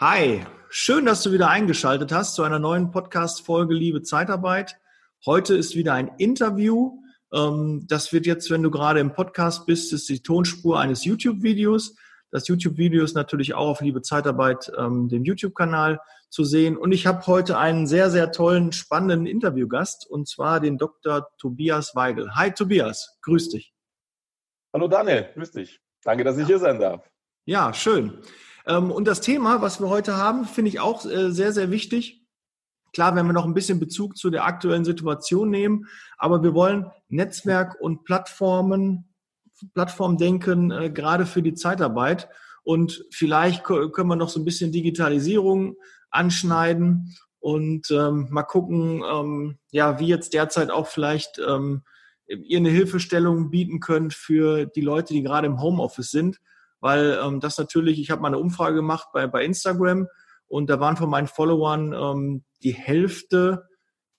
Hi, schön, dass du wieder eingeschaltet hast zu einer neuen Podcast-Folge Liebe Zeitarbeit. Heute ist wieder ein Interview. Ähm, das wird jetzt, wenn du gerade im Podcast bist, ist die Tonspur eines YouTube-Videos. Das YouTube-Video ist natürlich auch auf Liebe Zeitarbeit, ähm, dem YouTube-Kanal zu sehen. Und ich habe heute einen sehr, sehr tollen, spannenden Interviewgast, und zwar den Dr. Tobias Weigel. Hi Tobias, grüß dich. Hallo Daniel, grüß dich. Danke, dass ich hier sein darf. Ja, schön. Ähm, und das Thema, was wir heute haben, finde ich auch äh, sehr, sehr wichtig. Klar, wenn wir noch ein bisschen Bezug zu der aktuellen Situation nehmen, aber wir wollen Netzwerk und Plattformen, Plattformdenken äh, gerade für die Zeitarbeit. Und vielleicht können wir noch so ein bisschen Digitalisierung anschneiden und ähm, mal gucken, ähm, ja, wie jetzt derzeit auch vielleicht ähm, ihr eine Hilfestellung bieten könnt für die Leute, die gerade im Homeoffice sind weil ähm, das natürlich, ich habe mal eine Umfrage gemacht bei, bei Instagram und da waren von meinen Followern ähm, die Hälfte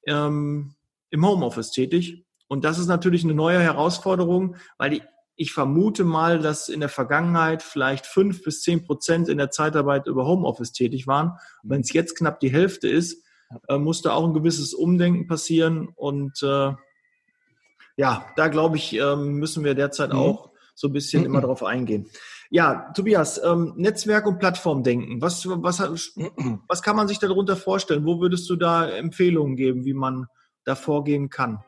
ähm, im Homeoffice tätig. Und das ist natürlich eine neue Herausforderung, weil die, ich vermute mal, dass in der Vergangenheit vielleicht fünf bis zehn Prozent in der Zeitarbeit über Homeoffice tätig waren. Und wenn es jetzt knapp die Hälfte ist, äh, musste auch ein gewisses Umdenken passieren. Und äh, ja, da glaube ich, ähm, müssen wir derzeit mhm. auch so ein bisschen mhm. immer drauf eingehen. Ja, Tobias, ähm, Netzwerk und Plattformdenken. Was, was, was kann man sich darunter vorstellen? Wo würdest du da Empfehlungen geben, wie man da vorgehen kann?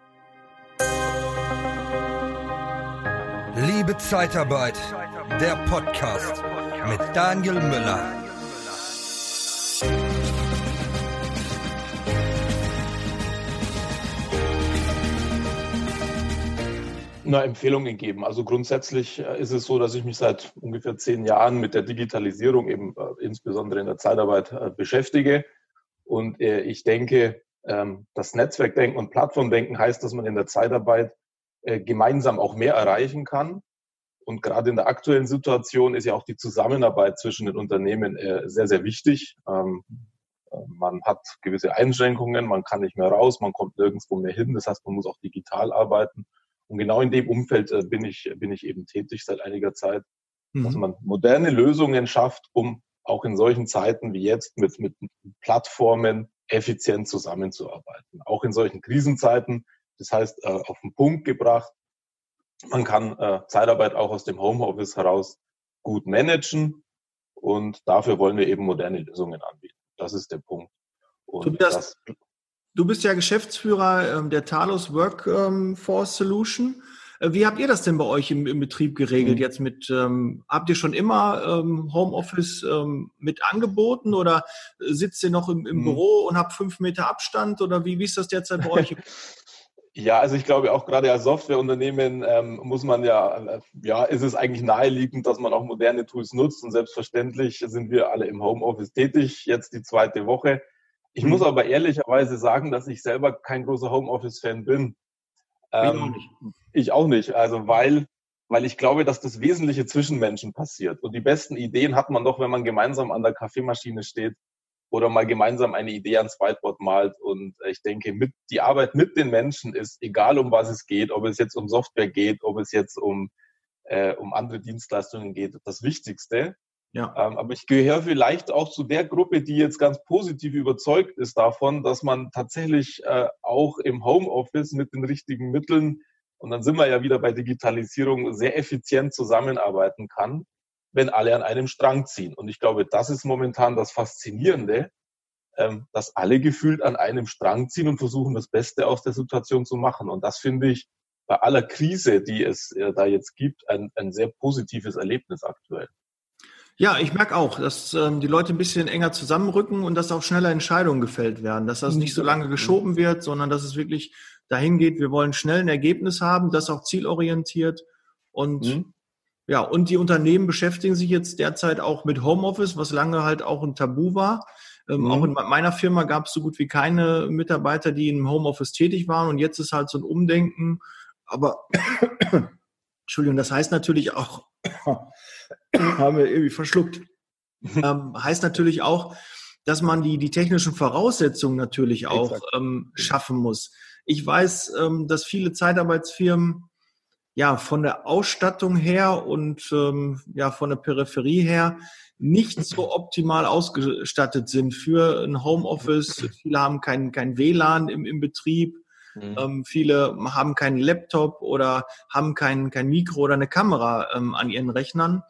Liebe Zeitarbeit, der Podcast mit Daniel Müller. Na, Empfehlungen geben. Also grundsätzlich äh, ist es so, dass ich mich seit ungefähr zehn Jahren mit der Digitalisierung eben äh, insbesondere in der Zeitarbeit äh, beschäftige. Und ich denke, ähm, das Netzwerkdenken und Plattformdenken heißt, dass man in der Zeitarbeit gemeinsam auch mehr erreichen kann. Und gerade in der aktuellen Situation ist ja auch die Zusammenarbeit zwischen den Unternehmen sehr, sehr wichtig. Ähm, man hat gewisse Einschränkungen, man kann nicht mehr raus, man kommt nirgendwo mehr hin. Das heißt, man muss auch digital arbeiten. Und genau in dem Umfeld äh, bin ich, bin ich eben tätig seit einiger Zeit, mhm. dass man moderne Lösungen schafft, um auch in solchen Zeiten wie jetzt mit, mit Plattformen effizient zusammenzuarbeiten. Auch in solchen Krisenzeiten. Das heißt, äh, auf den Punkt gebracht, man kann äh, Zeitarbeit auch aus dem Homeoffice heraus gut managen und dafür wollen wir eben moderne Lösungen anbieten. Das ist der Punkt. Und das, Du bist ja Geschäftsführer ähm, der Talos Workforce Solution. Äh, wie habt ihr das denn bei euch im, im Betrieb geregelt? Mhm. Jetzt mit, ähm, habt ihr schon immer ähm, Homeoffice ähm, mit angeboten oder sitzt ihr noch im, im mhm. Büro und habt fünf Meter Abstand oder wie, wie ist das derzeit bei euch? Ja, also ich glaube auch gerade als Softwareunternehmen ähm, muss man ja, äh, ja, ist es eigentlich naheliegend, dass man auch moderne Tools nutzt und selbstverständlich sind wir alle im Homeoffice tätig, jetzt die zweite Woche. Ich muss hm. aber ehrlicherweise sagen, dass ich selber kein großer Homeoffice-Fan bin. Ähm, ich, auch nicht. ich auch nicht. Also weil, weil ich glaube, dass das Wesentliche zwischen Menschen passiert. Und die besten Ideen hat man doch, wenn man gemeinsam an der Kaffeemaschine steht oder mal gemeinsam eine Idee ans Whiteboard malt. Und ich denke, mit, die Arbeit mit den Menschen ist, egal um was es geht, ob es jetzt um Software geht, ob es jetzt um, äh, um andere Dienstleistungen geht, das Wichtigste. Ja. Ähm, aber ich gehöre vielleicht auch zu der Gruppe, die jetzt ganz positiv überzeugt ist davon, dass man tatsächlich äh, auch im Homeoffice mit den richtigen Mitteln, und dann sind wir ja wieder bei Digitalisierung, sehr effizient zusammenarbeiten kann, wenn alle an einem Strang ziehen. Und ich glaube, das ist momentan das Faszinierende, ähm, dass alle gefühlt an einem Strang ziehen und versuchen, das Beste aus der Situation zu machen. Und das finde ich bei aller Krise, die es äh, da jetzt gibt, ein, ein sehr positives Erlebnis aktuell. Ja, ich merke auch, dass ähm, die Leute ein bisschen enger zusammenrücken und dass auch schneller Entscheidungen gefällt werden, dass das nicht so lange geschoben wird, sondern dass es wirklich dahin geht, wir wollen schnell ein Ergebnis haben, das auch zielorientiert und mhm. ja, und die Unternehmen beschäftigen sich jetzt derzeit auch mit Homeoffice, was lange halt auch ein Tabu war. Ähm, mhm. Auch in meiner Firma gab es so gut wie keine Mitarbeiter, die im Homeoffice tätig waren und jetzt ist halt so ein Umdenken. Aber Entschuldigung, das heißt natürlich auch, haben wir irgendwie verschluckt. ähm, heißt natürlich auch, dass man die, die technischen Voraussetzungen natürlich auch ähm, schaffen muss. Ich weiß, ähm, dass viele Zeitarbeitsfirmen ja von der Ausstattung her und ähm, ja von der Peripherie her nicht so optimal ausgestattet sind für ein Homeoffice. Viele haben kein, kein WLAN im, im Betrieb. Mhm. Ähm, viele haben keinen Laptop oder haben kein, kein Mikro oder eine Kamera ähm, an ihren Rechnern.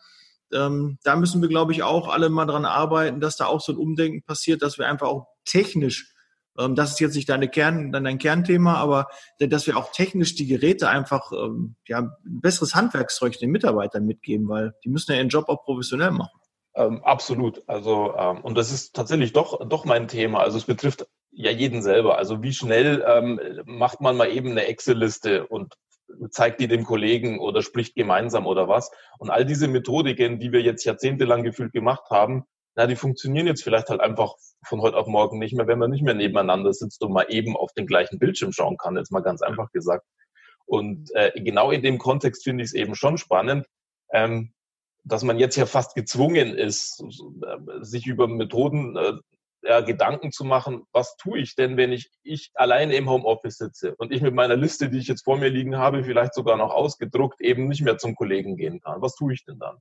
Ähm, da müssen wir, glaube ich, auch alle mal dran arbeiten, dass da auch so ein Umdenken passiert, dass wir einfach auch technisch ähm, das ist jetzt nicht deine Kern, dein Kernthema, aber dass wir auch technisch die Geräte einfach ähm, ja, ein besseres Handwerkszeug den Mitarbeitern mitgeben, weil die müssen ja ihren Job auch professionell machen. Ähm, absolut. Also ähm, und das ist tatsächlich doch doch mein Thema. Also es betrifft ja jeden selber. Also wie schnell ähm, macht man mal eben eine Excel-Liste und zeigt die dem Kollegen oder spricht gemeinsam oder was. Und all diese Methodiken, die wir jetzt jahrzehntelang gefühlt gemacht haben, na, die funktionieren jetzt vielleicht halt einfach von heute auf morgen nicht mehr, wenn man nicht mehr nebeneinander sitzt und mal eben auf den gleichen Bildschirm schauen kann, jetzt mal ganz einfach gesagt. Und äh, genau in dem Kontext finde ich es eben schon spannend, ähm, dass man jetzt ja fast gezwungen ist, äh, sich über Methoden äh, ja, Gedanken zu machen, was tue ich denn, wenn ich, ich alleine im Homeoffice sitze und ich mit meiner Liste, die ich jetzt vor mir liegen habe, vielleicht sogar noch ausgedruckt, eben nicht mehr zum Kollegen gehen kann. Was tue ich denn dann?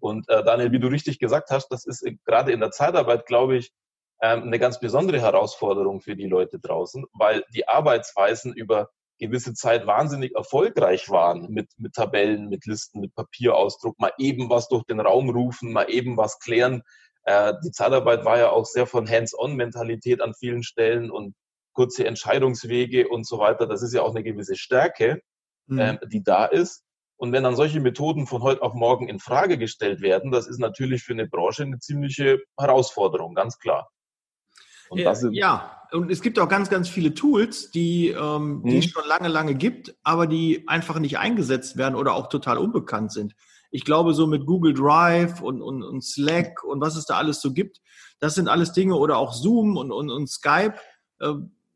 Und äh, Daniel, wie du richtig gesagt hast, das ist äh, gerade in der Zeitarbeit, glaube ich, ähm, eine ganz besondere Herausforderung für die Leute draußen, weil die Arbeitsweisen über gewisse Zeit wahnsinnig erfolgreich waren mit, mit Tabellen, mit Listen, mit Papierausdruck, mal eben was durch den Raum rufen, mal eben was klären. Äh, die Zeitarbeit war ja auch sehr von Hands-on-Mentalität an vielen Stellen und kurze Entscheidungswege und so weiter. Das ist ja auch eine gewisse Stärke, mhm. äh, die da ist. Und wenn dann solche Methoden von heute auf morgen in Frage gestellt werden, das ist natürlich für eine Branche eine ziemliche Herausforderung, ganz klar. Und ja, ja, und es gibt auch ganz, ganz viele Tools, die, ähm, die es mhm. schon lange, lange gibt, aber die einfach nicht eingesetzt werden oder auch total unbekannt sind. Ich glaube, so mit Google Drive und, und, und Slack und was es da alles so gibt, das sind alles Dinge oder auch Zoom und, und, und Skype äh,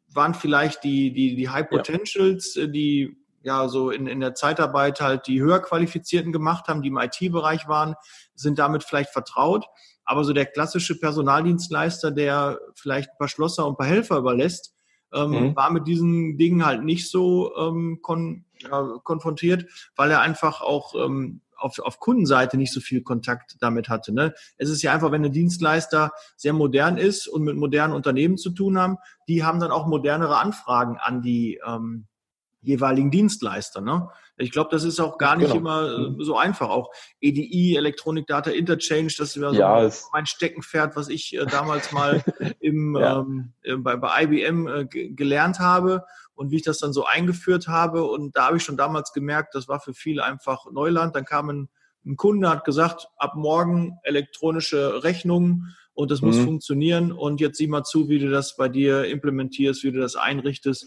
waren vielleicht die, die, die High Potentials, ja. Äh, die ja so in, in der Zeitarbeit halt die höher qualifizierten gemacht haben, die im IT-Bereich waren, sind damit vielleicht vertraut. Aber so der klassische Personaldienstleister, der vielleicht ein paar Schlosser und ein paar Helfer überlässt, ähm, mhm. war mit diesen Dingen halt nicht so ähm, kon ja, konfrontiert, weil er einfach auch ähm, auf, auf Kundenseite nicht so viel Kontakt damit hatte. Ne? Es ist ja einfach, wenn ein Dienstleister sehr modern ist und mit modernen Unternehmen zu tun haben, die haben dann auch modernere Anfragen an die ähm, jeweiligen Dienstleister. Ne? Ich glaube, das ist auch gar nicht genau. immer äh, so einfach. Auch EDI, Electronic Data Interchange, das ja so mein Steckenpferd, was ich äh, damals mal im, ja. ähm, äh, bei, bei IBM äh, gelernt habe und wie ich das dann so eingeführt habe. Und da habe ich schon damals gemerkt, das war für viele einfach Neuland. Dann kam ein, ein Kunde, hat gesagt, ab morgen elektronische Rechnungen und das mhm. muss funktionieren. Und jetzt sieh mal zu, wie du das bei dir implementierst, wie du das einrichtest.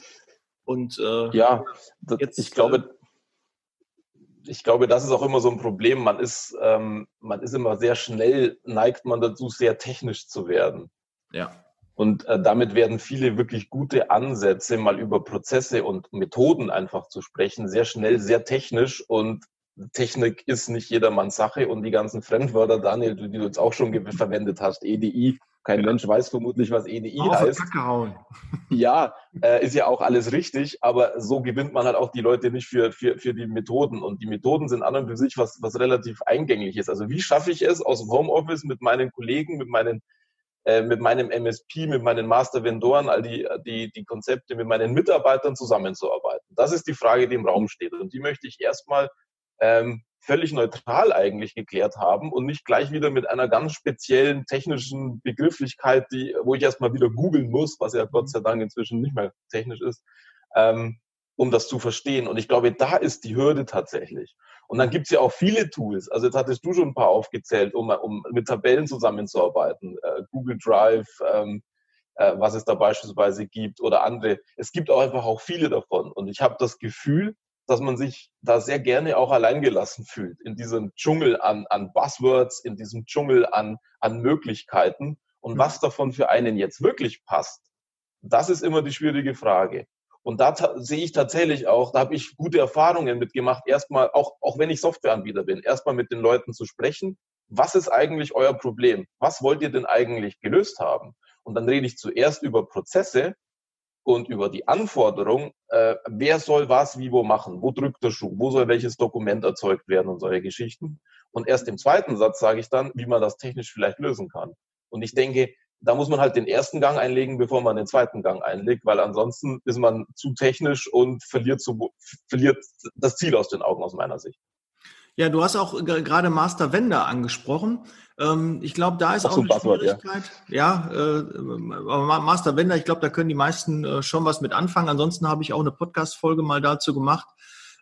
Und äh, ja, das, jetzt, ich glaube, äh, ich glaube, das ist auch immer so ein Problem. Man ist, ähm, man ist immer sehr schnell, neigt man dazu, sehr technisch zu werden. Ja. Und äh, damit werden viele wirklich gute Ansätze, mal über Prozesse und Methoden einfach zu sprechen, sehr schnell, sehr technisch. Und Technik ist nicht jedermanns Sache. Und die ganzen Fremdwörter, Daniel, die du jetzt auch schon verwendet hast, EDI, kein Mensch weiß vermutlich, was EDI Auf heißt. Ja, äh, ist ja auch alles richtig, aber so gewinnt man halt auch die Leute nicht für, für, für die Methoden. Und die Methoden sind an und für sich was, was relativ eingänglich ist. Also wie schaffe ich es aus dem Homeoffice mit meinen Kollegen, mit meinen äh, mit meinem MSP, mit meinen Master-Vendoren, all die, die, die Konzepte mit meinen Mitarbeitern zusammenzuarbeiten. Das ist die Frage, die im Raum steht. Und die möchte ich erstmal ähm, völlig neutral eigentlich geklärt haben und nicht gleich wieder mit einer ganz speziellen technischen Begrifflichkeit, die, wo ich erstmal wieder googeln muss, was ja Gott sei Dank inzwischen nicht mehr technisch ist, ähm, um das zu verstehen. Und ich glaube, da ist die Hürde tatsächlich. Und dann gibt's ja auch viele Tools. Also jetzt hattest du schon ein paar aufgezählt, um, um mit Tabellen zusammenzuarbeiten. Äh, Google Drive, ähm, äh, was es da beispielsweise gibt oder andere. Es gibt auch einfach auch viele davon. Und ich habe das Gefühl, dass man sich da sehr gerne auch alleingelassen fühlt in diesem Dschungel an, an Buzzwords, in diesem Dschungel an, an Möglichkeiten. Und was davon für einen jetzt wirklich passt, das ist immer die schwierige Frage. Und da sehe ich tatsächlich auch, da habe ich gute Erfahrungen mitgemacht, erstmal, auch, auch wenn ich Softwareanbieter bin, erstmal mit den Leuten zu sprechen. Was ist eigentlich euer Problem? Was wollt ihr denn eigentlich gelöst haben? Und dann rede ich zuerst über Prozesse und über die Anforderung, äh, wer soll was wie wo machen, wo drückt der Schuh, wo soll welches Dokument erzeugt werden und solche Geschichten. Und erst im zweiten Satz sage ich dann, wie man das technisch vielleicht lösen kann. Und ich denke, da muss man halt den ersten Gang einlegen, bevor man den zweiten Gang einlegt, weil ansonsten ist man zu technisch und verliert, zu, verliert das Ziel aus den Augen aus meiner Sicht. Ja, du hast auch gerade Master Vendor angesprochen. Ähm, ich glaube, da ist auch, auch eine Passwort, Schwierigkeit. Ja, ja äh, Master Vendor, ich glaube, da können die meisten äh, schon was mit anfangen. Ansonsten habe ich auch eine Podcast-Folge mal dazu gemacht.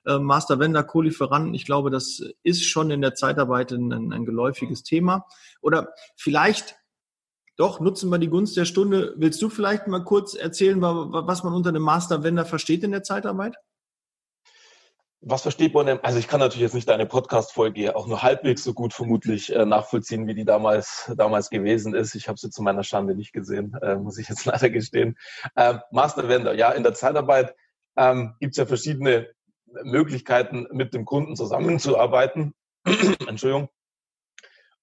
Äh, Master Vendor, Co-Lieferanten, ich glaube, das ist schon in der Zeitarbeit ein, ein geläufiges Thema. Oder vielleicht doch, nutzen wir die Gunst der Stunde. Willst du vielleicht mal kurz erzählen, was man unter einem Master Vendor versteht in der Zeitarbeit? Was versteht man denn? Also ich kann natürlich jetzt nicht deine Podcast-Folge auch nur halbwegs so gut vermutlich äh, nachvollziehen, wie die damals damals gewesen ist. Ich habe sie zu meiner Schande nicht gesehen, äh, muss ich jetzt leider gestehen. Ähm, Master Vendor, ja, in der Zeitarbeit ähm, gibt es ja verschiedene Möglichkeiten, mit dem Kunden zusammenzuarbeiten. Entschuldigung.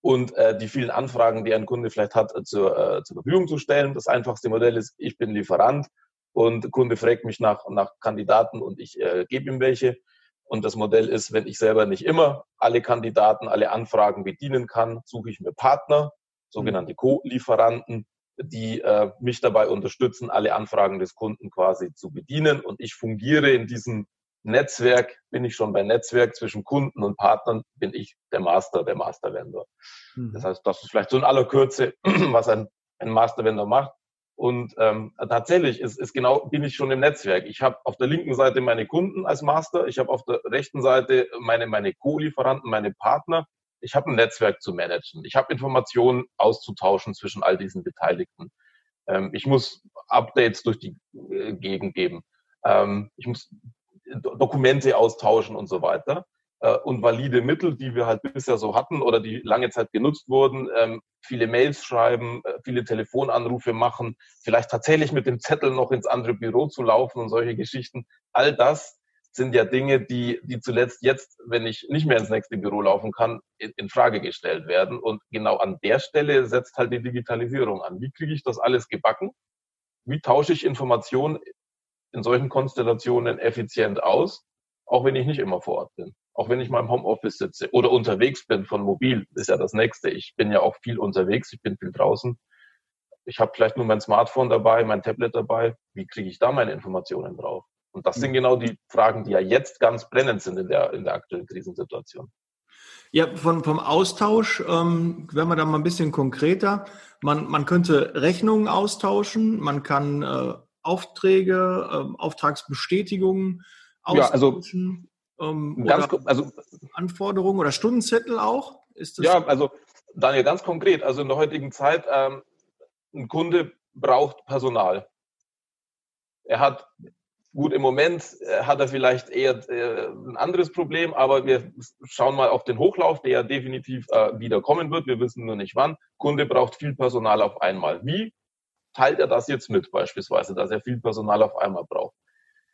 Und äh, die vielen Anfragen, die ein Kunde vielleicht hat, äh, zur, äh, zur Verfügung zu stellen. Das einfachste Modell ist, ich bin Lieferant und der Kunde fragt mich nach, nach Kandidaten und ich äh, gebe ihm welche. Und das Modell ist, wenn ich selber nicht immer alle Kandidaten, alle Anfragen bedienen kann, suche ich mir Partner, sogenannte mhm. Co-Lieferanten, die äh, mich dabei unterstützen, alle Anfragen des Kunden quasi zu bedienen. Und ich fungiere in diesem Netzwerk, bin ich schon bei Netzwerk zwischen Kunden und Partnern, bin ich der Master, der Master Vendor. Mhm. Das heißt, das ist vielleicht so in aller Kürze, was ein, ein Master Vendor macht. Und ähm, tatsächlich ist, ist genau, bin ich schon im Netzwerk. Ich habe auf der linken Seite meine Kunden als Master, ich habe auf der rechten Seite meine, meine Co-Lieferanten, meine Partner. Ich habe ein Netzwerk zu managen. Ich habe Informationen auszutauschen zwischen all diesen Beteiligten. Ähm, ich muss Updates durch die äh, Gegend geben. Ähm, ich muss Dokumente austauschen und so weiter äh, und valide Mittel, die wir halt bisher so hatten oder die lange Zeit genutzt wurden, ähm, viele Mails schreiben, äh, viele Telefonanrufe machen, vielleicht tatsächlich mit dem Zettel noch ins andere Büro zu laufen und solche Geschichten. All das sind ja Dinge, die, die zuletzt jetzt, wenn ich nicht mehr ins nächste Büro laufen kann, in, in Frage gestellt werden. Und genau an der Stelle setzt halt die Digitalisierung an. Wie kriege ich das alles gebacken? Wie tausche ich Informationen in solchen Konstellationen effizient aus, auch wenn ich nicht immer vor Ort bin? auch wenn ich mal im Homeoffice sitze oder unterwegs bin von mobil, ist ja das nächste. Ich bin ja auch viel unterwegs, ich bin viel draußen. Ich habe vielleicht nur mein Smartphone dabei, mein Tablet dabei. Wie kriege ich da meine Informationen drauf? Und das sind mhm. genau die Fragen, die ja jetzt ganz brennend sind in der, in der aktuellen Krisensituation. Ja, von, vom Austausch ähm, werden wir da mal ein bisschen konkreter. Man, man könnte Rechnungen austauschen, man kann äh, Aufträge, äh, Auftragsbestätigungen. Ja, also ähm, ganz, also, Anforderungen oder Stundenzettel auch? ja, also Daniel, ganz konkret, also in der heutigen Zeit, ähm, ein Kunde braucht Personal. Er hat, gut, im Moment äh, hat er vielleicht eher äh, ein anderes Problem, aber wir schauen mal auf den Hochlauf, der ja definitiv äh, wieder kommen wird. Wir wissen nur nicht wann. Kunde braucht viel Personal auf einmal. Wie teilt er das jetzt mit beispielsweise, dass er viel Personal auf einmal braucht?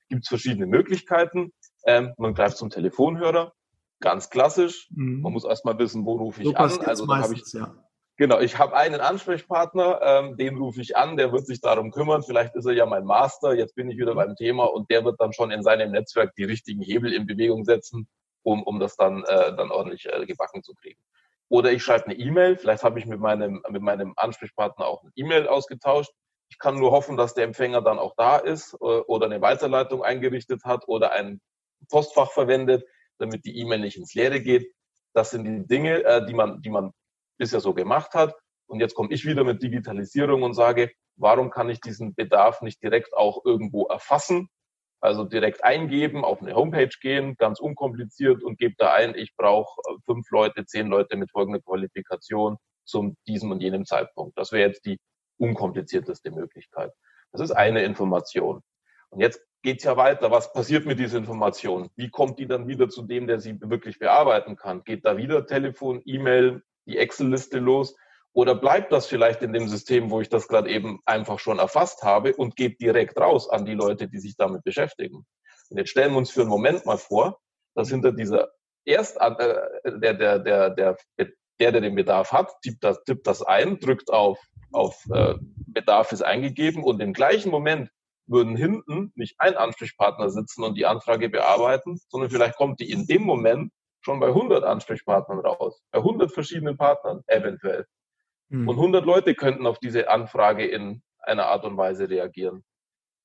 Gibt es verschiedene Möglichkeiten. Ähm, man greift zum Telefonhörer, ganz klassisch. Mhm. Man muss erstmal wissen, wo rufe ich so an. Also da habe ich ja. Genau, ich habe einen Ansprechpartner, ähm, den rufe ich an, der wird sich darum kümmern. Vielleicht ist er ja mein Master, jetzt bin ich wieder beim Thema und der wird dann schon in seinem Netzwerk die richtigen Hebel in Bewegung setzen, um, um das dann, äh, dann ordentlich äh, gebacken zu kriegen. Oder ich schreibe eine E-Mail, vielleicht habe ich mit meinem, mit meinem Ansprechpartner auch eine E-Mail ausgetauscht. Ich kann nur hoffen, dass der Empfänger dann auch da ist äh, oder eine Weiterleitung eingerichtet hat oder ein Postfach verwendet, damit die E-Mail nicht ins Leere geht. Das sind die Dinge, äh, die man, die man bisher so gemacht hat. Und jetzt komme ich wieder mit Digitalisierung und sage, warum kann ich diesen Bedarf nicht direkt auch irgendwo erfassen? Also direkt eingeben, auf eine Homepage gehen, ganz unkompliziert und gebe da ein, ich brauche äh, fünf Leute, zehn Leute mit folgender Qualifikation zum diesem und jenem Zeitpunkt. Das wäre jetzt die unkomplizierteste Möglichkeit. Das ist eine Information. Und jetzt geht's ja weiter. Was passiert mit dieser Information? Wie kommt die dann wieder zu dem, der sie wirklich bearbeiten kann? Geht da wieder Telefon, E-Mail, die Excel-Liste los? Oder bleibt das vielleicht in dem System, wo ich das gerade eben einfach schon erfasst habe und geht direkt raus an die Leute, die sich damit beschäftigen? Und jetzt stellen wir uns für einen Moment mal vor, dass hinter dieser erst äh, der, der, der, der, der, der den Bedarf hat, tippt das, tippt das ein, drückt auf, auf äh, Bedarf ist eingegeben und im gleichen Moment würden hinten nicht ein Ansprechpartner sitzen und die Anfrage bearbeiten, sondern vielleicht kommt die in dem Moment schon bei 100 Ansprechpartnern raus, bei 100 verschiedenen Partnern eventuell. Mhm. Und 100 Leute könnten auf diese Anfrage in einer Art und Weise reagieren.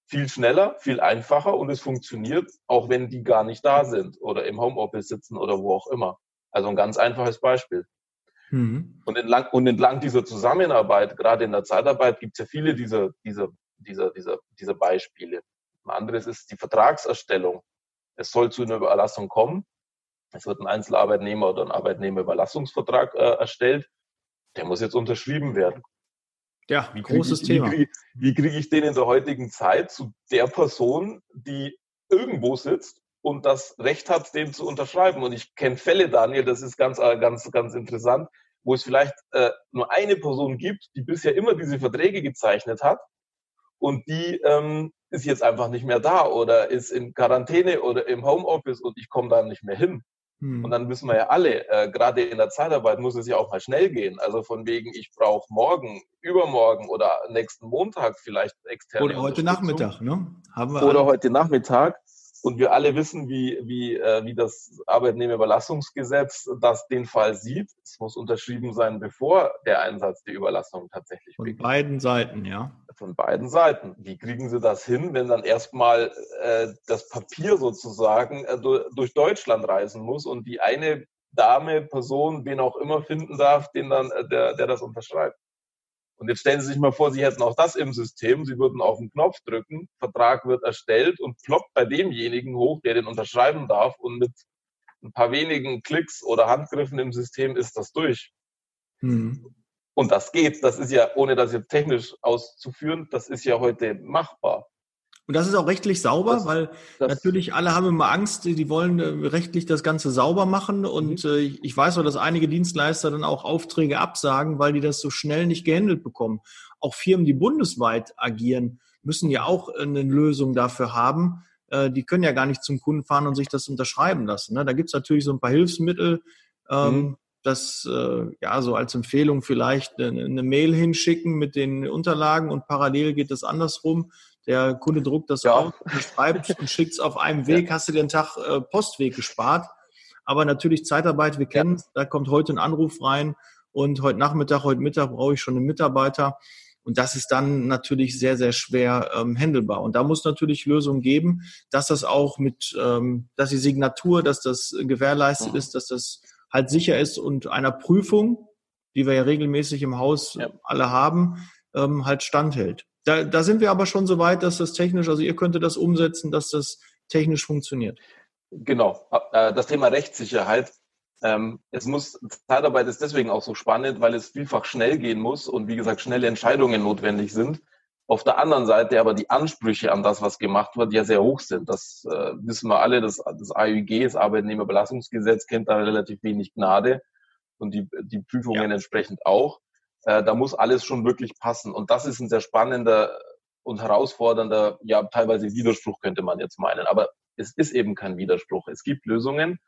Viel schneller, viel einfacher und es funktioniert, auch wenn die gar nicht da sind oder im Homeoffice sitzen oder wo auch immer. Also ein ganz einfaches Beispiel. Mhm. Und, entlang, und entlang dieser Zusammenarbeit, gerade in der Zeitarbeit, gibt es ja viele dieser, dieser, dieser, dieser, dieser Beispiele. Ein anderes ist die Vertragserstellung. Es soll zu einer Überlassung kommen. Es wird ein Einzelarbeitnehmer oder ein Arbeitnehmerüberlassungsvertrag äh, erstellt. Der muss jetzt unterschrieben werden. Ja, wie großes ich, Thema. Wie kriege krieg ich den in der heutigen Zeit zu der Person, die irgendwo sitzt und das Recht hat, den zu unterschreiben? Und ich kenne Fälle, Daniel, das ist ganz, äh, ganz, ganz interessant, wo es vielleicht äh, nur eine Person gibt, die bisher immer diese Verträge gezeichnet hat und die ähm, ist jetzt einfach nicht mehr da oder ist in Quarantäne oder im Homeoffice und ich komme da nicht mehr hin. Hm. Und dann wissen wir ja alle, äh, gerade in der Zeitarbeit muss es ja auch mal schnell gehen. Also von wegen, ich brauche morgen, übermorgen oder nächsten Montag vielleicht externe Oder heute Nachmittag, ne? Haben wir oder alle. heute Nachmittag. Und wir alle wissen, wie, wie, äh, wie das Arbeitnehmerüberlassungsgesetz das den Fall sieht. Es muss unterschrieben sein, bevor der Einsatz der Überlassung tatsächlich Von beginnt. Von beiden Seiten, ja. Von beiden Seiten. Wie kriegen Sie das hin, wenn dann erstmal äh, das Papier sozusagen äh, durch Deutschland reisen muss und die eine Dame, Person, wen auch immer finden darf, den dann, äh, der, der das unterschreibt? Und jetzt stellen Sie sich mal vor, Sie hätten auch das im System. Sie würden auf den Knopf drücken, Vertrag wird erstellt und ploppt bei demjenigen hoch, der den unterschreiben darf. Und mit ein paar wenigen Klicks oder Handgriffen im System ist das durch. Mhm. Und das geht. Das ist ja, ohne das jetzt technisch auszuführen, das ist ja heute machbar. Und das ist auch rechtlich sauber, das, weil das, natürlich alle haben immer Angst, die wollen äh, rechtlich das Ganze sauber machen. Und mhm. ich weiß auch, dass einige Dienstleister dann auch Aufträge absagen, weil die das so schnell nicht gehandelt bekommen. Auch Firmen, die bundesweit agieren, müssen ja auch eine Lösung dafür haben. Äh, die können ja gar nicht zum Kunden fahren und sich das unterschreiben lassen. Ne? Da gibt's natürlich so ein paar Hilfsmittel. Ähm, mhm das äh, ja so als Empfehlung vielleicht eine, eine, Mail hinschicken mit den Unterlagen und parallel geht es andersrum. Der Kunde druckt das ja. aus, schreibt und schickt es auf einem Weg, ja. hast du den Tag äh, Postweg gespart. Aber natürlich Zeitarbeit, wir kennen es, da kommt heute ein Anruf rein und heute Nachmittag, heute Mittag brauche ich schon einen Mitarbeiter. Und das ist dann natürlich sehr, sehr schwer ähm, handelbar. Und da muss natürlich Lösungen geben, dass das auch mit, ähm, dass die Signatur, dass das gewährleistet mhm. ist, dass das halt sicher ist und einer Prüfung, die wir ja regelmäßig im Haus ja. alle haben, ähm, halt standhält. Da, da sind wir aber schon so weit, dass das technisch, also ihr könntet das umsetzen, dass das technisch funktioniert. Genau. Äh, das Thema Rechtssicherheit. Ähm, es muss, Zeitarbeit ist deswegen auch so spannend, weil es vielfach schnell gehen muss und wie gesagt, schnelle Entscheidungen notwendig sind. Auf der anderen Seite aber die Ansprüche an das, was gemacht wird, ja sehr hoch sind. Das äh, wissen wir alle. Das, das AÜG, das Arbeitnehmerbelastungsgesetz, kennt da relativ wenig Gnade und die, die Prüfungen ja. entsprechend auch. Äh, da muss alles schon wirklich passen. Und das ist ein sehr spannender und herausfordernder, ja, teilweise Widerspruch könnte man jetzt meinen. Aber es ist eben kein Widerspruch. Es gibt Lösungen.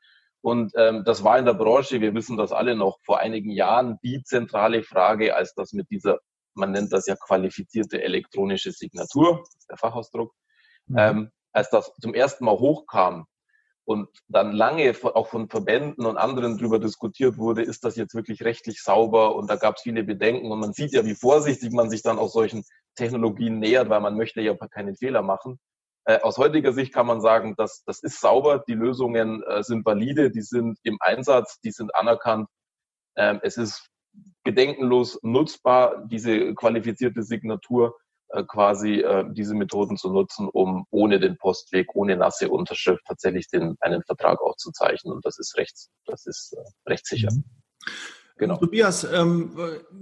Und ähm, das war in der Branche, wir wissen das alle noch, vor einigen Jahren die zentrale Frage, als das mit dieser, man nennt das ja qualifizierte elektronische Signatur, das ist der Fachausdruck, mhm. ähm, als das zum ersten Mal hochkam, und dann lange auch von Verbänden und anderen darüber diskutiert wurde, ist das jetzt wirklich rechtlich sauber und da gab es viele Bedenken und man sieht ja, wie vorsichtig man sich dann auch solchen Technologien nähert, weil man möchte ja keinen Fehler machen. Äh, aus heutiger Sicht kann man sagen, dass das ist sauber, die Lösungen äh, sind valide, die sind im Einsatz, die sind anerkannt. Ähm, es ist gedenkenlos nutzbar, diese qualifizierte Signatur quasi äh, diese Methoden zu nutzen, um ohne den Postweg, ohne nasse Unterschrift tatsächlich den, einen Vertrag auch zu zeichnen. Und das ist rechts, das ist äh, rechtssicher. Mhm. Genau. Tobias, ähm,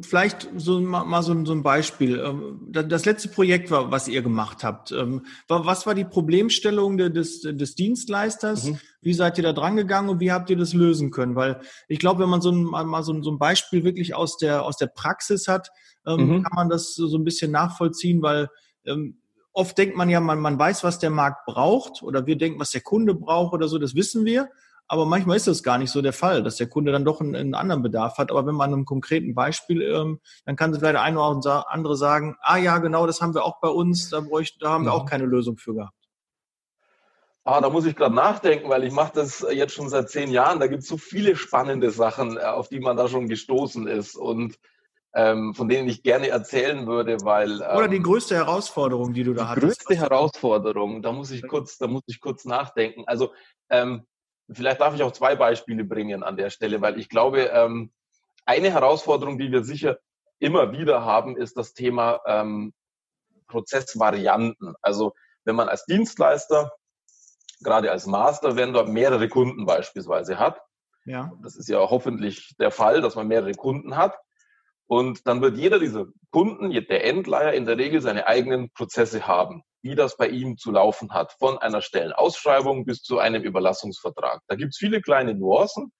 vielleicht so mal so, so ein Beispiel. Ähm, das letzte Projekt, war, was ihr gemacht habt, ähm, was war die Problemstellung des, des Dienstleisters? Mhm. Wie seid ihr da dran gegangen und wie habt ihr das lösen können? Weil ich glaube, wenn man so ein, mal so so ein Beispiel wirklich aus der, aus der Praxis hat, ähm, mhm. kann man das so ein bisschen nachvollziehen, weil ähm, oft denkt man ja, man, man weiß, was der Markt braucht oder wir denken, was der Kunde braucht oder so, das wissen wir. Aber manchmal ist das gar nicht so der Fall, dass der Kunde dann doch einen, einen anderen Bedarf hat. Aber wenn man einem konkreten Beispiel, ähm, dann kann vielleicht der eine oder andere sagen, ah ja, genau, das haben wir auch bei uns, da, bräuchte, da haben wir auch mhm. keine Lösung für gehabt. Ah, da muss ich gerade nachdenken, weil ich mache das jetzt schon seit zehn Jahren. Da gibt es so viele spannende Sachen, äh, auf die man da schon gestoßen ist und ähm, von denen ich gerne erzählen würde, weil ähm, oder die größte Herausforderung, die du da die hattest. Größte Herausforderung, da muss ich kurz, da muss ich kurz nachdenken. Also ähm, Vielleicht darf ich auch zwei Beispiele bringen an der Stelle, weil ich glaube, ähm, eine Herausforderung, die wir sicher immer wieder haben, ist das Thema ähm, Prozessvarianten. Also wenn man als Dienstleister, gerade als Master-Vendor, mehrere Kunden beispielsweise hat, ja. das ist ja hoffentlich der Fall, dass man mehrere Kunden hat, und dann wird jeder dieser Kunden, der Endleier, in der Regel seine eigenen Prozesse haben wie das bei ihm zu laufen hat, von einer Stellenausschreibung bis zu einem Überlassungsvertrag. Da gibt es viele kleine Nuancen.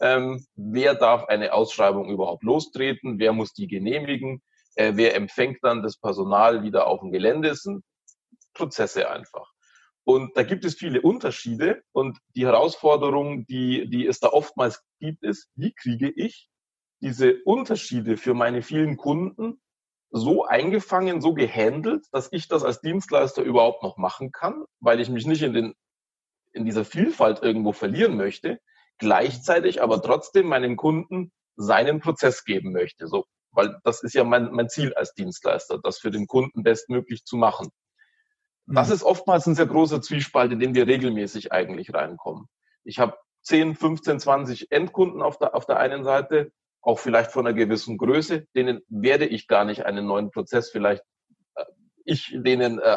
Ähm, wer darf eine Ausschreibung überhaupt lostreten? Wer muss die genehmigen? Äh, wer empfängt dann das Personal wieder auf dem Gelände? Das sind Prozesse einfach. Und da gibt es viele Unterschiede und die Herausforderung, die, die es da oftmals gibt, ist, wie kriege ich diese Unterschiede für meine vielen Kunden so eingefangen, so gehandelt, dass ich das als Dienstleister überhaupt noch machen kann, weil ich mich nicht in, den, in dieser Vielfalt irgendwo verlieren möchte, gleichzeitig aber trotzdem meinem Kunden seinen Prozess geben möchte. So, weil das ist ja mein, mein Ziel als Dienstleister, das für den Kunden bestmöglich zu machen. Das mhm. ist oftmals ein sehr großer Zwiespalt, in den wir regelmäßig eigentlich reinkommen. Ich habe 10, 15, 20 Endkunden auf der, auf der einen Seite auch vielleicht von einer gewissen Größe, denen werde ich gar nicht einen neuen Prozess vielleicht äh, ich denen äh,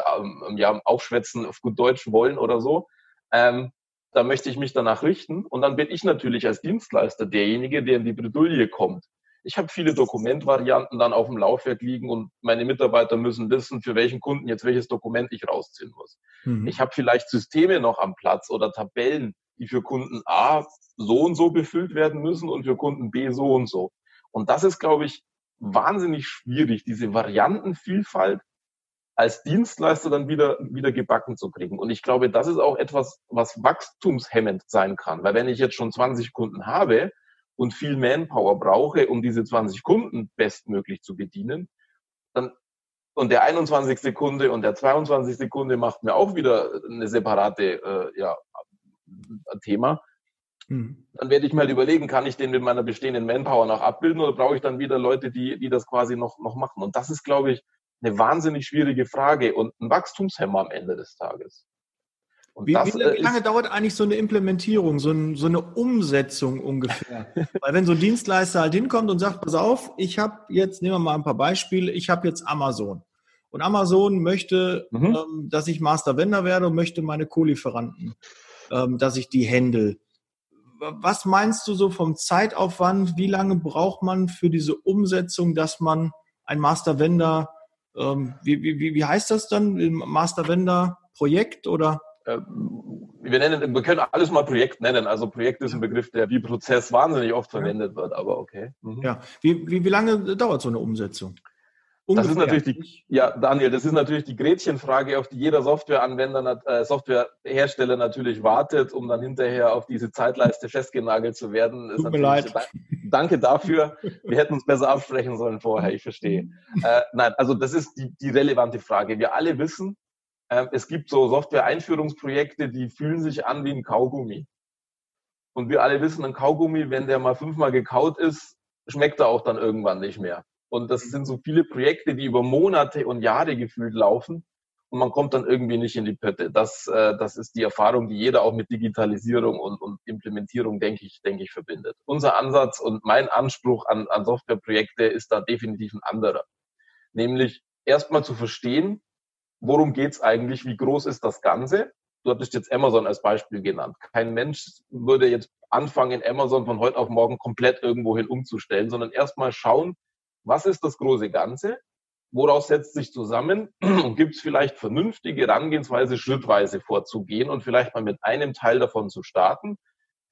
ja aufschwätzen auf gut Deutsch wollen oder so. Ähm, da möchte ich mich danach richten und dann bin ich natürlich als Dienstleister derjenige, der in die Bredouille kommt. Ich habe viele Dokumentvarianten dann auf dem Laufwerk liegen und meine Mitarbeiter müssen wissen, für welchen Kunden jetzt welches Dokument ich rausziehen muss. Mhm. Ich habe vielleicht Systeme noch am Platz oder Tabellen, die für Kunden A so und so befüllt werden müssen und für Kunden B so und so. Und das ist, glaube ich, wahnsinnig schwierig, diese Variantenvielfalt als Dienstleister dann wieder, wieder gebacken zu kriegen. Und ich glaube, das ist auch etwas, was wachstumshemmend sein kann. Weil wenn ich jetzt schon 20 Kunden habe und viel Manpower brauche, um diese 20 Kunden bestmöglich zu bedienen, dann und der 21. Kunde und der 22. Kunde macht mir auch wieder eine separate äh, ja, Thema, hm. dann werde ich mal überlegen, kann ich den mit meiner bestehenden Manpower noch abbilden oder brauche ich dann wieder Leute, die, die das quasi noch, noch machen? Und das ist, glaube ich, eine wahnsinnig schwierige Frage und ein Wachstumshemmer am Ende des Tages. Wie, das, wie, äh, lange dauert eigentlich so eine Implementierung, so, ein, so eine Umsetzung ungefähr? Weil wenn so ein Dienstleister halt hinkommt und sagt, pass auf, ich habe jetzt, nehmen wir mal ein paar Beispiele, ich habe jetzt Amazon. Und Amazon möchte, mhm. ähm, dass ich Master Vendor werde und möchte meine Co-Lieferanten dass ich die handle. Was meinst du so vom Zeitaufwand? Wie lange braucht man für diese Umsetzung, dass man ein Master Vendor, ähm, wie, wie, wie heißt das dann? Master Vendor Projekt oder? Äh, wir nennen, wir können alles mal Projekt nennen. Also Projekt ist ein Begriff, der wie Prozess wahnsinnig oft verwendet wird, aber okay. Mhm. Ja. Wie, wie, wie lange dauert so eine Umsetzung? Ungefähr. Das ist natürlich die, ja, Daniel, das ist natürlich die Gretchenfrage, auf die jeder Softwareanwender, äh, Softwarehersteller natürlich wartet, um dann hinterher auf diese Zeitleiste festgenagelt zu werden. Tut mir leid. Danke dafür. Wir hätten uns besser absprechen sollen vorher, ich verstehe. Äh, nein, also das ist die, die relevante Frage. Wir alle wissen, äh, es gibt so Software-Einführungsprojekte, die fühlen sich an wie ein Kaugummi. Und wir alle wissen, ein Kaugummi, wenn der mal fünfmal gekaut ist, schmeckt er auch dann irgendwann nicht mehr. Und das sind so viele Projekte, die über Monate und Jahre gefühlt laufen. Und man kommt dann irgendwie nicht in die Pötte. Das, äh, das ist die Erfahrung, die jeder auch mit Digitalisierung und, und Implementierung, denke ich, denke ich, verbindet. Unser Ansatz und mein Anspruch an, an Softwareprojekte ist da definitiv ein anderer. Nämlich erstmal zu verstehen, worum geht's eigentlich, wie groß ist das Ganze. Du hattest jetzt Amazon als Beispiel genannt. Kein Mensch würde jetzt anfangen, Amazon von heute auf morgen komplett irgendwohin umzustellen, sondern erstmal schauen, was ist das große Ganze? Woraus setzt sich zusammen? Und gibt es vielleicht vernünftige Herangehensweise, schrittweise vorzugehen und vielleicht mal mit einem Teil davon zu starten?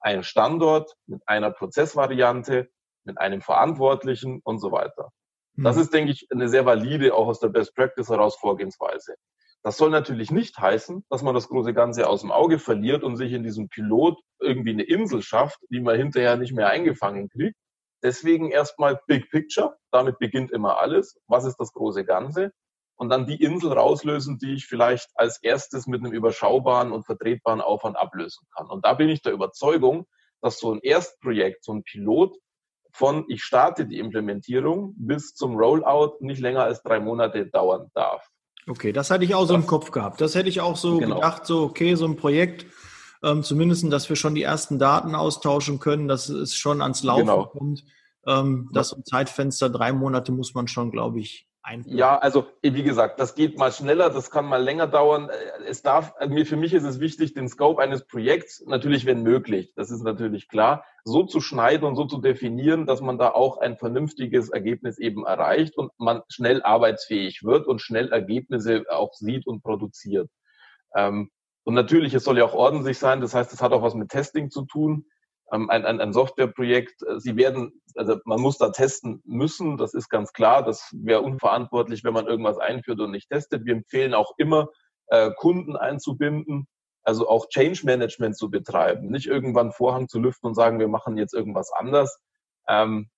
Ein Standort mit einer Prozessvariante, mit einem Verantwortlichen und so weiter. Das hm. ist, denke ich, eine sehr valide, auch aus der Best Practice heraus Vorgehensweise. Das soll natürlich nicht heißen, dass man das große Ganze aus dem Auge verliert und sich in diesem Pilot irgendwie eine Insel schafft, die man hinterher nicht mehr eingefangen kriegt. Deswegen erstmal Big Picture. Damit beginnt immer alles. Was ist das große Ganze? Und dann die Insel rauslösen, die ich vielleicht als erstes mit einem überschaubaren und vertretbaren Aufwand ablösen kann. Und da bin ich der Überzeugung, dass so ein Erstprojekt, so ein Pilot von ich starte die Implementierung bis zum Rollout nicht länger als drei Monate dauern darf. Okay, das hatte ich auch so im Kopf gehabt. Das hätte ich auch so genau. gedacht, so, okay, so ein Projekt, ähm, zumindest, dass wir schon die ersten Daten austauschen können, dass es schon ans Laufen genau. kommt. Ähm, das ein Zeitfenster, drei Monate muss man schon, glaube ich, einführen. Ja, also wie gesagt, das geht mal schneller, das kann mal länger dauern. Es darf, für mich ist es wichtig, den Scope eines Projekts, natürlich wenn möglich, das ist natürlich klar, so zu schneiden und so zu definieren, dass man da auch ein vernünftiges Ergebnis eben erreicht und man schnell arbeitsfähig wird und schnell Ergebnisse auch sieht und produziert. Ähm, und natürlich, es soll ja auch ordentlich sein, das heißt, es hat auch was mit Testing zu tun. Ähm, ein, ein, ein Softwareprojekt, äh, Sie werden, also man muss da testen müssen, das ist ganz klar, das wäre unverantwortlich, wenn man irgendwas einführt und nicht testet. Wir empfehlen auch immer, äh, Kunden einzubinden, also auch Change Management zu betreiben, nicht irgendwann Vorhang zu lüften und sagen, wir machen jetzt irgendwas anders, ähm,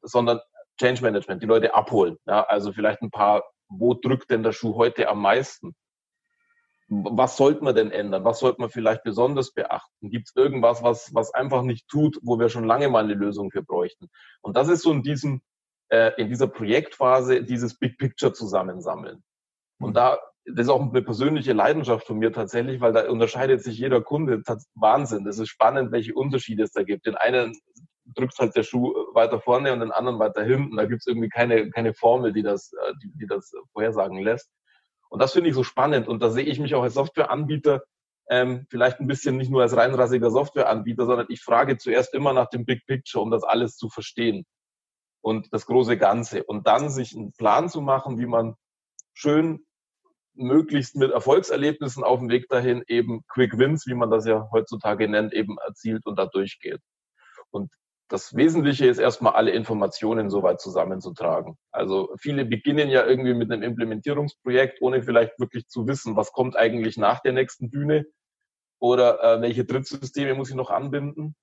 sondern Change Management, die Leute abholen. Ja, also vielleicht ein paar, wo drückt denn der Schuh heute am meisten? Was sollte man denn ändern? Was sollte man vielleicht besonders beachten? Gibt es irgendwas, was, was einfach nicht tut, wo wir schon lange mal eine Lösung für bräuchten? Und das ist so in diesem, äh, in dieser Projektphase dieses Big Picture zusammensammeln. Und mhm. da das ist auch eine persönliche Leidenschaft von mir tatsächlich, weil da unterscheidet sich jeder Kunde. Wahnsinn. Das ist spannend, welche Unterschiede es da gibt. Den einen drückt halt der Schuh weiter vorne und den anderen weiter hinten. Da gibt es irgendwie keine, keine Formel, die das, äh, die, die das vorhersagen lässt. Und das finde ich so spannend. Und da sehe ich mich auch als Softwareanbieter ähm, vielleicht ein bisschen nicht nur als reinrassiger Softwareanbieter, sondern ich frage zuerst immer nach dem Big Picture, um das alles zu verstehen und das große Ganze. Und dann sich einen Plan zu machen, wie man schön möglichst mit Erfolgserlebnissen auf dem Weg dahin eben Quick Wins, wie man das ja heutzutage nennt, eben erzielt und da durchgeht. Und das Wesentliche ist erstmal alle Informationen soweit zusammenzutragen. Also viele beginnen ja irgendwie mit einem Implementierungsprojekt, ohne vielleicht wirklich zu wissen, was kommt eigentlich nach der nächsten Bühne oder äh, welche Drittsysteme muss ich noch anbinden.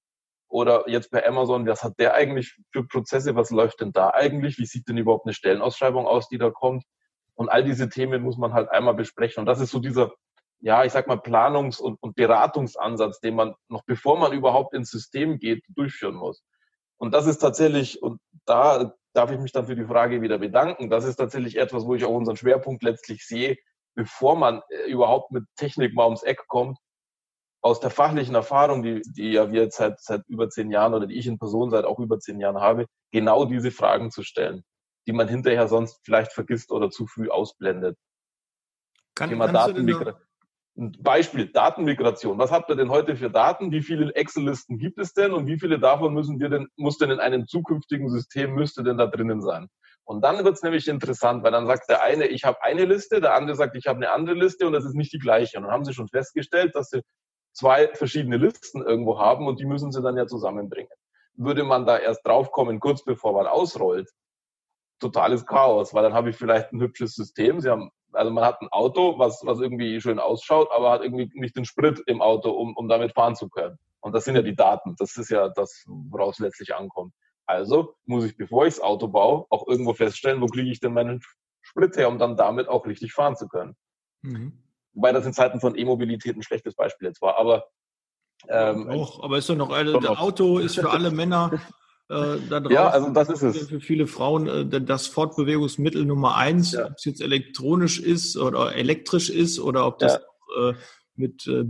Oder jetzt bei Amazon, was hat der eigentlich für Prozesse? Was läuft denn da eigentlich? Wie sieht denn überhaupt eine Stellenausschreibung aus, die da kommt? Und all diese Themen muss man halt einmal besprechen. Und das ist so dieser, ja, ich sag mal, Planungs- und, und Beratungsansatz, den man noch bevor man überhaupt ins System geht, durchführen muss. Und das ist tatsächlich, und da darf ich mich dann für die Frage wieder bedanken, das ist tatsächlich etwas, wo ich auch unseren Schwerpunkt letztlich sehe, bevor man äh, überhaupt mit Technik mal ums Eck kommt, aus der fachlichen Erfahrung, die, die ja wir seit, seit über zehn Jahren oder die ich in Person seit auch über zehn Jahren habe, genau diese Fragen zu stellen die man hinterher sonst vielleicht vergisst oder zu früh ausblendet. Kann, Thema Datenmigration. Beispiel, Datenmigration. Was habt ihr denn heute für Daten? Wie viele Excel-Listen gibt es denn und wie viele davon müssen wir denn, muss denn in einem zukünftigen System müsste denn da drinnen sein? Und dann wird es nämlich interessant, weil dann sagt der eine, ich habe eine Liste, der andere sagt, ich habe eine andere Liste und das ist nicht die gleiche. Und dann haben sie schon festgestellt, dass sie zwei verschiedene Listen irgendwo haben und die müssen sie dann ja zusammenbringen. Würde man da erst draufkommen, kurz bevor man ausrollt, totales Chaos, weil dann habe ich vielleicht ein hübsches System. Sie haben, also man hat ein Auto, was, was irgendwie schön ausschaut, aber hat irgendwie nicht den Sprit im Auto, um, um damit fahren zu können. Und das sind ja die Daten. Das ist ja das, woraus letztlich ankommt. Also muss ich, bevor ich das Auto baue, auch irgendwo feststellen, wo kriege ich denn meinen Sprit her, um dann damit auch richtig fahren zu können. Mhm. Wobei das in Zeiten von E-Mobilität ein schlechtes Beispiel jetzt war. Aber ähm, auch, aber ist doch noch, also, Auto ist für alle Männer äh, da drauf. Ja, also das ist es. Für viele Frauen äh, das Fortbewegungsmittel Nummer eins, ja. ob es jetzt elektronisch ist oder elektrisch ist oder ob das ja. äh, mit äh,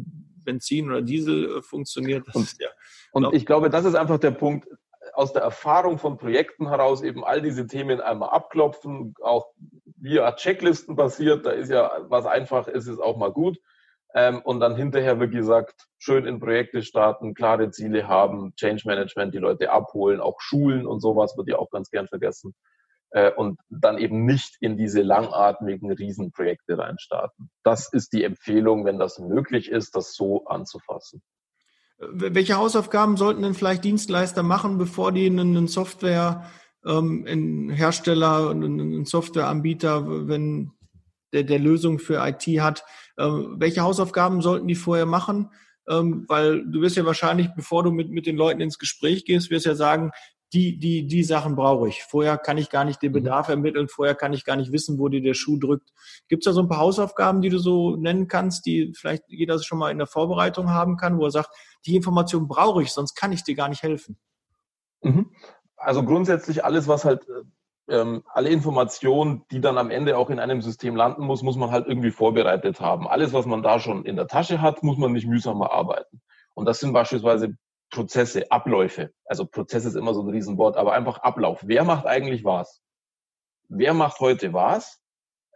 Benzin oder Diesel äh, funktioniert. Und, ist, ja, und glaub, ich glaube, das ist einfach der Punkt, aus der Erfahrung von Projekten heraus eben all diese Themen einmal abklopfen, auch via Checklisten basiert, da ist ja was einfach ist, ist auch mal gut. Ähm, und dann hinterher, wie gesagt, schön in Projekte starten, klare Ziele haben, Change Management, die Leute abholen, auch Schulen und sowas wird ja auch ganz gern vergessen. Äh, und dann eben nicht in diese langatmigen Riesenprojekte reinstarten. Das ist die Empfehlung, wenn das möglich ist, das so anzufassen. Welche Hausaufgaben sollten denn vielleicht Dienstleister machen, bevor die einen Software, ähm, einen Hersteller, einen Softwareanbieter, wenn der, der Lösung für IT hat. Ähm, welche Hausaufgaben sollten die vorher machen? Ähm, weil du wirst ja wahrscheinlich, bevor du mit, mit den Leuten ins Gespräch gehst, wirst ja sagen, die, die, die Sachen brauche ich. Vorher kann ich gar nicht den mhm. Bedarf ermitteln, vorher kann ich gar nicht wissen, wo dir der Schuh drückt. Gibt es da so ein paar Hausaufgaben, die du so nennen kannst, die vielleicht jeder schon mal in der Vorbereitung haben kann, wo er sagt, die Information brauche ich, sonst kann ich dir gar nicht helfen? Mhm. Also grundsätzlich alles, was halt äh, ähm, alle Informationen, die dann am Ende auch in einem System landen muss, muss man halt irgendwie vorbereitet haben. Alles, was man da schon in der Tasche hat, muss man nicht mühsam erarbeiten. Und das sind beispielsweise Prozesse, Abläufe. Also Prozess ist immer so ein Riesenwort, aber einfach Ablauf. Wer macht eigentlich was? Wer macht heute was?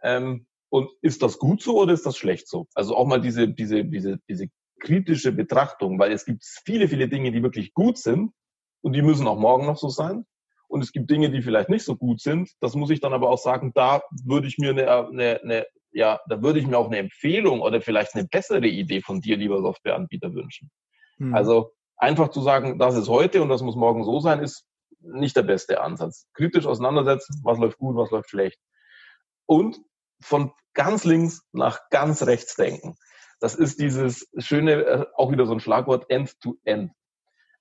Ähm, und ist das gut so oder ist das schlecht so? Also auch mal diese, diese, diese, diese kritische Betrachtung, weil es gibt viele, viele Dinge, die wirklich gut sind und die müssen auch morgen noch so sein. Und es gibt Dinge, die vielleicht nicht so gut sind. Das muss ich dann aber auch sagen, da würde ich mir eine, eine, eine ja, da würde ich mir auch eine Empfehlung oder vielleicht eine bessere Idee von dir, lieber Softwareanbieter, wünschen. Hm. Also einfach zu sagen, das ist heute und das muss morgen so sein, ist nicht der beste Ansatz. Kritisch auseinandersetzen, was läuft gut, was läuft schlecht. Und von ganz links nach ganz rechts denken. Das ist dieses schöne, äh, auch wieder so ein Schlagwort, End-to-End. -End.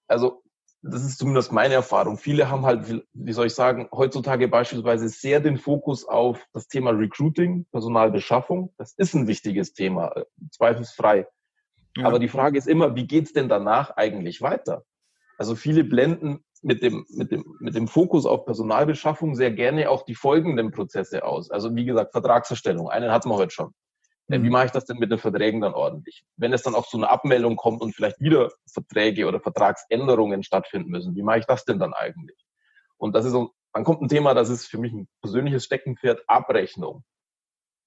Also, das ist zumindest meine Erfahrung. Viele haben halt, wie soll ich sagen, heutzutage beispielsweise sehr den Fokus auf das Thema Recruiting, Personalbeschaffung. Das ist ein wichtiges Thema, äh, zweifelsfrei. Ja. Aber die Frage ist immer, wie geht's denn danach eigentlich weiter? Also viele blenden mit dem, mit dem, mit dem Fokus auf Personalbeschaffung sehr gerne auch die folgenden Prozesse aus. Also wie gesagt, Vertragserstellung, einen hatten wir heute schon. Mhm. Wie mache ich das denn mit den Verträgen dann ordentlich? Wenn es dann auch zu einer Abmeldung kommt und vielleicht wieder Verträge oder Vertragsänderungen stattfinden müssen, wie mache ich das denn dann eigentlich? Und das ist so, dann kommt ein Thema, das ist für mich ein persönliches Steckenpferd, Abrechnung,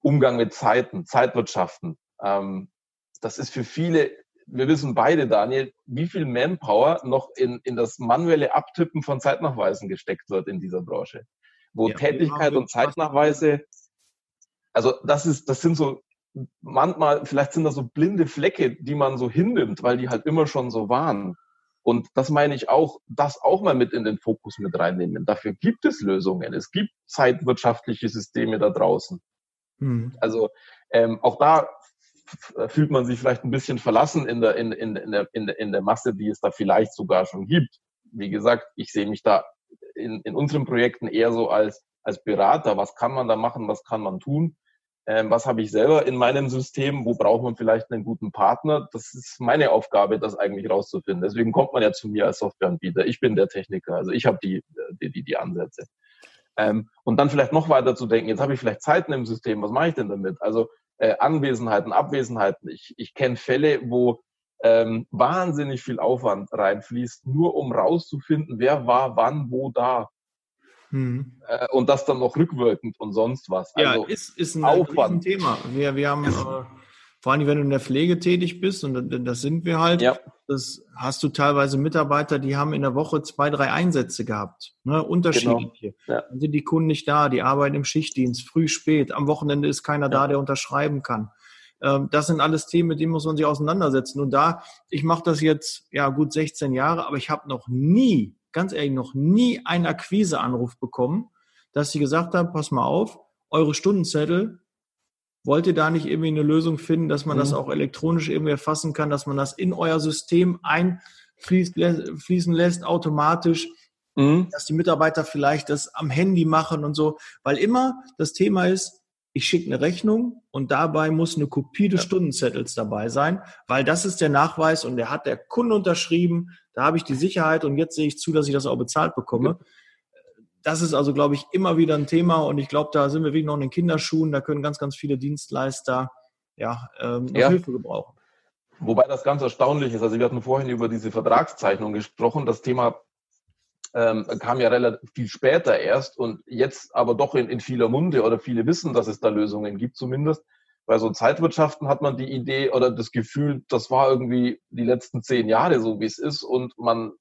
Umgang mit Zeiten, Zeitwirtschaften, ähm, das ist für viele, wir wissen beide, Daniel, wie viel Manpower noch in, in das manuelle Abtippen von Zeitnachweisen gesteckt wird in dieser Branche. Wo ja, Tätigkeit und Zeitnachweise, also das ist, das sind so, manchmal, vielleicht sind das so blinde Flecke, die man so hinnimmt, weil die halt immer schon so waren. Und das meine ich auch, das auch mal mit in den Fokus mit reinnehmen. Dafür gibt es Lösungen. Es gibt zeitwirtschaftliche Systeme da draußen. Hm. Also ähm, auch da fühlt man sich vielleicht ein bisschen verlassen in der, in, in, in, der, in, der, in der Masse, die es da vielleicht sogar schon gibt. Wie gesagt, ich sehe mich da in, in unseren Projekten eher so als, als Berater. Was kann man da machen? Was kann man tun? Ähm, was habe ich selber in meinem System? Wo braucht man vielleicht einen guten Partner? Das ist meine Aufgabe, das eigentlich rauszufinden. Deswegen kommt man ja zu mir als Softwareanbieter. Ich bin der Techniker. Also ich habe die, die, die, die Ansätze. Ähm, und dann vielleicht noch weiter zu denken, jetzt habe ich vielleicht Zeiten im System, was mache ich denn damit? Also äh, Anwesenheiten, Abwesenheiten. Ich, ich kenne Fälle, wo ähm, wahnsinnig viel Aufwand reinfließt, nur um rauszufinden, wer war wann wo da. Hm. Äh, und das dann noch rückwirkend und sonst was. Also ja, ist, ist ein Aufwand. Thema. Wir, wir haben, äh, vor allem wenn du in der Pflege tätig bist, und das sind wir halt, ja. das hast du teilweise Mitarbeiter, die haben in der Woche zwei, drei Einsätze gehabt, ne, unterschiedliche. Genau. Ja. Dann sind die Kunden nicht da, die arbeiten im Schichtdienst, früh, spät, am Wochenende ist keiner ja. da, der unterschreiben kann. Ähm, das sind alles Themen, mit denen muss man sich auseinandersetzen. Und da, ich mache das jetzt ja gut 16 Jahre, aber ich habe noch nie, ganz ehrlich, noch nie einen Akquiseanruf bekommen, dass sie gesagt haben, pass mal auf, eure Stundenzettel Wollt ihr da nicht irgendwie eine Lösung finden, dass man mhm. das auch elektronisch irgendwie erfassen kann, dass man das in euer System einfließen lässt, automatisch, mhm. dass die Mitarbeiter vielleicht das am Handy machen und so, weil immer das Thema ist, ich schicke eine Rechnung und dabei muss eine Kopie des ja. Stundenzettels dabei sein, weil das ist der Nachweis und der hat der Kunde unterschrieben, da habe ich die Sicherheit und jetzt sehe ich zu, dass ich das auch bezahlt bekomme. Das ist also, glaube ich, immer wieder ein Thema und ich glaube, da sind wir wirklich noch in den Kinderschuhen. Da können ganz, ganz viele Dienstleister ja, ähm, ja. Hilfe gebrauchen. Wobei das ganz erstaunlich ist. Also wir hatten vorhin über diese Vertragszeichnung gesprochen. Das Thema ähm, kam ja relativ viel später erst und jetzt aber doch in, in vieler Munde oder viele wissen, dass es da Lösungen gibt zumindest. Bei so Zeitwirtschaften hat man die Idee oder das Gefühl, das war irgendwie die letzten zehn Jahre so, wie es ist und man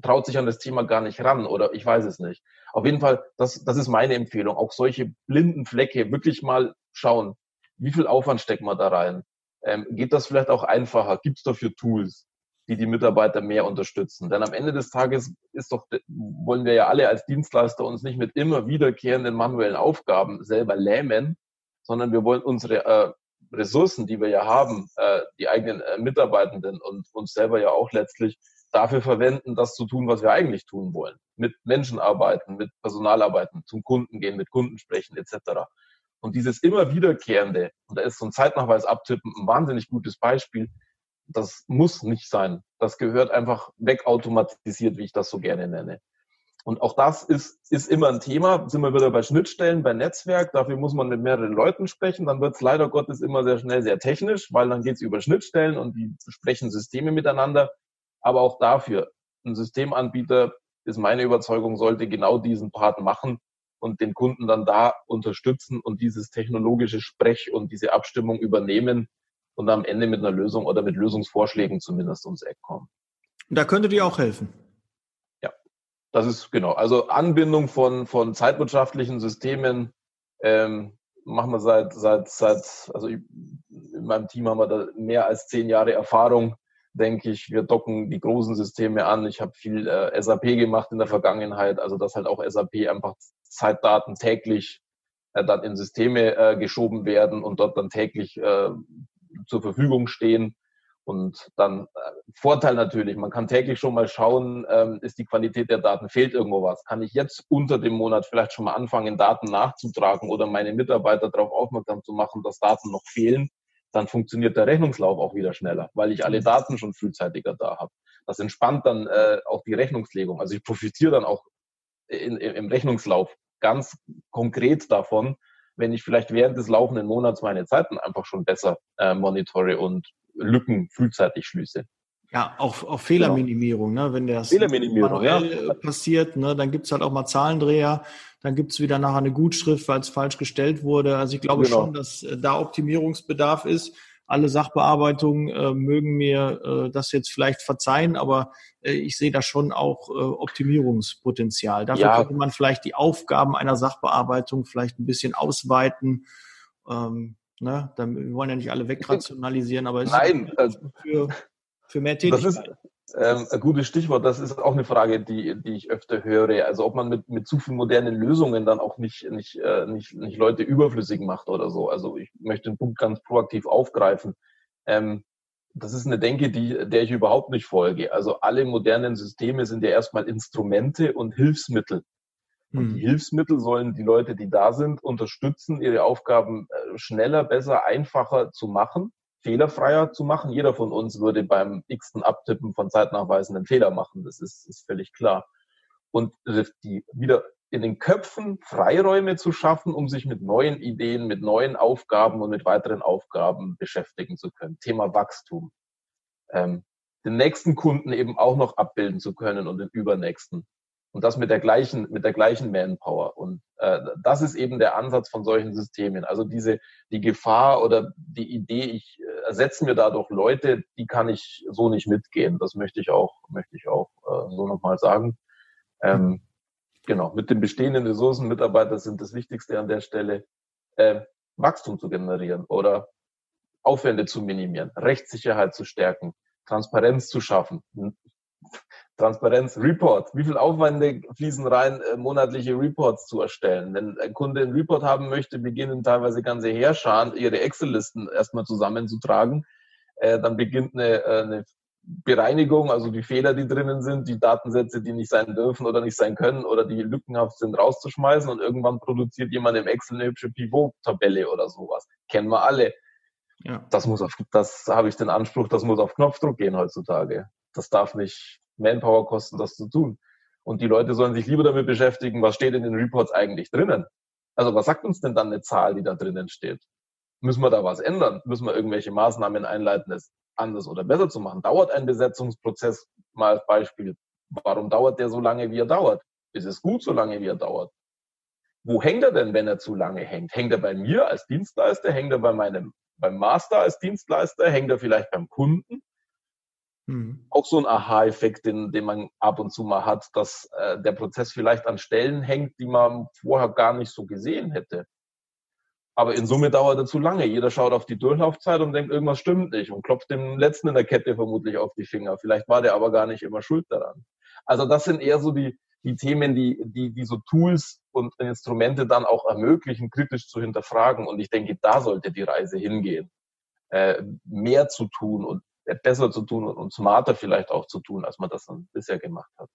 traut sich an das Thema gar nicht ran oder ich weiß es nicht. Auf jeden Fall, das, das ist meine Empfehlung. Auch solche blinden Flecke wirklich mal schauen, wie viel Aufwand steckt man da rein? Ähm, geht das vielleicht auch einfacher? Gibt es dafür Tools, die die Mitarbeiter mehr unterstützen? Denn am Ende des Tages ist doch, wollen wir ja alle als Dienstleister uns nicht mit immer wiederkehrenden manuellen Aufgaben selber lähmen, sondern wir wollen unsere äh, Ressourcen, die wir ja haben, äh, die eigenen äh, Mitarbeitenden und uns selber ja auch letztlich dafür verwenden, das zu tun, was wir eigentlich tun wollen. Mit Menschen arbeiten, mit Personal arbeiten, zum Kunden gehen, mit Kunden sprechen etc. Und dieses immer wiederkehrende, und da ist so ein Zeitnachweis abtippen ein wahnsinnig gutes Beispiel, das muss nicht sein. Das gehört einfach wegautomatisiert, wie ich das so gerne nenne. Und auch das ist, ist immer ein Thema. Sind wir wieder bei Schnittstellen, bei Netzwerk. Dafür muss man mit mehreren Leuten sprechen. Dann wird es leider Gottes immer sehr schnell sehr technisch, weil dann geht es über Schnittstellen und die sprechen Systeme miteinander. Aber auch dafür, ein Systemanbieter, ist meine Überzeugung, sollte genau diesen Part machen und den Kunden dann da unterstützen und dieses technologische Sprech und diese Abstimmung übernehmen und am Ende mit einer Lösung oder mit Lösungsvorschlägen zumindest ums Eck kommen. Da könnte die auch helfen. Das ist genau. Also Anbindung von, von zeitwirtschaftlichen Systemen ähm, machen wir seit, seit, seit, also in meinem Team haben wir da mehr als zehn Jahre Erfahrung, denke ich. Wir docken die großen Systeme an. Ich habe viel äh, SAP gemacht in der Vergangenheit, also dass halt auch SAP einfach Zeitdaten täglich äh, dann in Systeme äh, geschoben werden und dort dann täglich äh, zur Verfügung stehen. Und dann äh, Vorteil natürlich, man kann täglich schon mal schauen, ähm, ist die Qualität der Daten, fehlt irgendwo was? Kann ich jetzt unter dem Monat vielleicht schon mal anfangen, Daten nachzutragen oder meine Mitarbeiter darauf aufmerksam zu machen, dass Daten noch fehlen? Dann funktioniert der Rechnungslauf auch wieder schneller, weil ich alle Daten schon frühzeitiger da habe. Das entspannt dann äh, auch die Rechnungslegung. Also ich profitiere dann auch in, in, im Rechnungslauf ganz konkret davon, wenn ich vielleicht während des laufenden Monats meine Zeiten einfach schon besser äh, monitore und Lücken frühzeitig schließe. Ja, auch, auch Fehlerminimierung, ne? wenn das Fehlerminimierung, ja. passiert, ne? dann gibt's halt auch mal Zahlendreher, dann gibt's wieder nachher eine Gutschrift, weil es falsch gestellt wurde. Also ich glaube genau. schon, dass äh, da Optimierungsbedarf ist. Alle Sachbearbeitungen äh, mögen mir äh, das jetzt vielleicht verzeihen, aber äh, ich sehe da schon auch äh, Optimierungspotenzial. Dafür ja. könnte man vielleicht die Aufgaben einer Sachbearbeitung vielleicht ein bisschen ausweiten. Ähm, Ne? wir wollen ja nicht alle wegrationalisieren, aber es Nein, ist für, für mehr Tätigkeit. Das ist ähm, ein gutes Stichwort. Das ist auch eine Frage, die, die ich öfter höre. Also ob man mit, mit zu vielen modernen Lösungen dann auch nicht, nicht, äh, nicht, nicht Leute überflüssig macht oder so. Also ich möchte den Punkt ganz proaktiv aufgreifen. Ähm, das ist eine Denke, die, der ich überhaupt nicht folge. Also alle modernen Systeme sind ja erstmal Instrumente und Hilfsmittel. Und die hm. Hilfsmittel sollen die Leute, die da sind, unterstützen, ihre Aufgaben äh, schneller, besser, einfacher zu machen, fehlerfreier zu machen. Jeder von uns würde beim x-ten Abtippen von Zeitnachweisen einen Fehler machen. Das ist, ist völlig klar. Und die wieder in den Köpfen Freiräume zu schaffen, um sich mit neuen Ideen, mit neuen Aufgaben und mit weiteren Aufgaben beschäftigen zu können. Thema Wachstum. Ähm, den nächsten Kunden eben auch noch abbilden zu können und den übernächsten und das mit der gleichen, mit der gleichen Manpower. Und äh, das ist eben der Ansatz von solchen Systemen. Also diese, die Gefahr oder die Idee, ich äh, ersetze mir dadurch Leute, die kann ich so nicht mitgehen. Das möchte ich auch, möchte ich auch äh, so nochmal sagen. Ähm, genau, mit den bestehenden Ressourcen, Mitarbeiter sind das Wichtigste an der Stelle, äh, Wachstum zu generieren oder Aufwände zu minimieren, Rechtssicherheit zu stärken, Transparenz zu schaffen, Transparenz, Report. Wie viel Aufwände fließen rein, äh, monatliche Reports zu erstellen? Wenn ein Kunde einen Report haben möchte, beginnen teilweise ganze Heerscharen, ihre Excel-Listen erstmal zusammenzutragen. Äh, dann beginnt eine, äh, eine Bereinigung, also die Fehler, die drinnen sind, die Datensätze, die nicht sein dürfen oder nicht sein können oder die lückenhaft sind, rauszuschmeißen und irgendwann produziert jemand im Excel eine hübsche Pivot-Tabelle oder sowas. Kennen wir alle. Ja. Das muss auf, das habe ich den Anspruch, das muss auf Knopfdruck gehen heutzutage. Das darf nicht Manpower kosten, das zu tun. Und die Leute sollen sich lieber damit beschäftigen, was steht in den Reports eigentlich drinnen. Also was sagt uns denn dann eine Zahl, die da drinnen steht? Müssen wir da was ändern? Müssen wir irgendwelche Maßnahmen einleiten, es anders oder besser zu machen? Dauert ein Besetzungsprozess, mal als Beispiel, warum dauert der so lange, wie er dauert? Ist es gut, so lange, wie er dauert? Wo hängt er denn, wenn er zu lange hängt? Hängt er bei mir als Dienstleister? Hängt er bei meinem, beim Master als Dienstleister? Hängt er vielleicht beim Kunden? Mhm. Auch so ein Aha-Effekt, den, den man ab und zu mal hat, dass äh, der Prozess vielleicht an Stellen hängt, die man vorher gar nicht so gesehen hätte. Aber in Summe dauert er zu lange. Jeder schaut auf die Durchlaufzeit und denkt, irgendwas stimmt nicht und klopft dem Letzten in der Kette vermutlich auf die Finger. Vielleicht war der aber gar nicht immer schuld daran. Also das sind eher so die, die Themen, die, die, die so Tools und Instrumente dann auch ermöglichen, kritisch zu hinterfragen. Und ich denke, da sollte die Reise hingehen. Äh, mehr zu tun und besser zu tun und, smarter vielleicht auch zu tun, als man das dann bisher gemacht hat.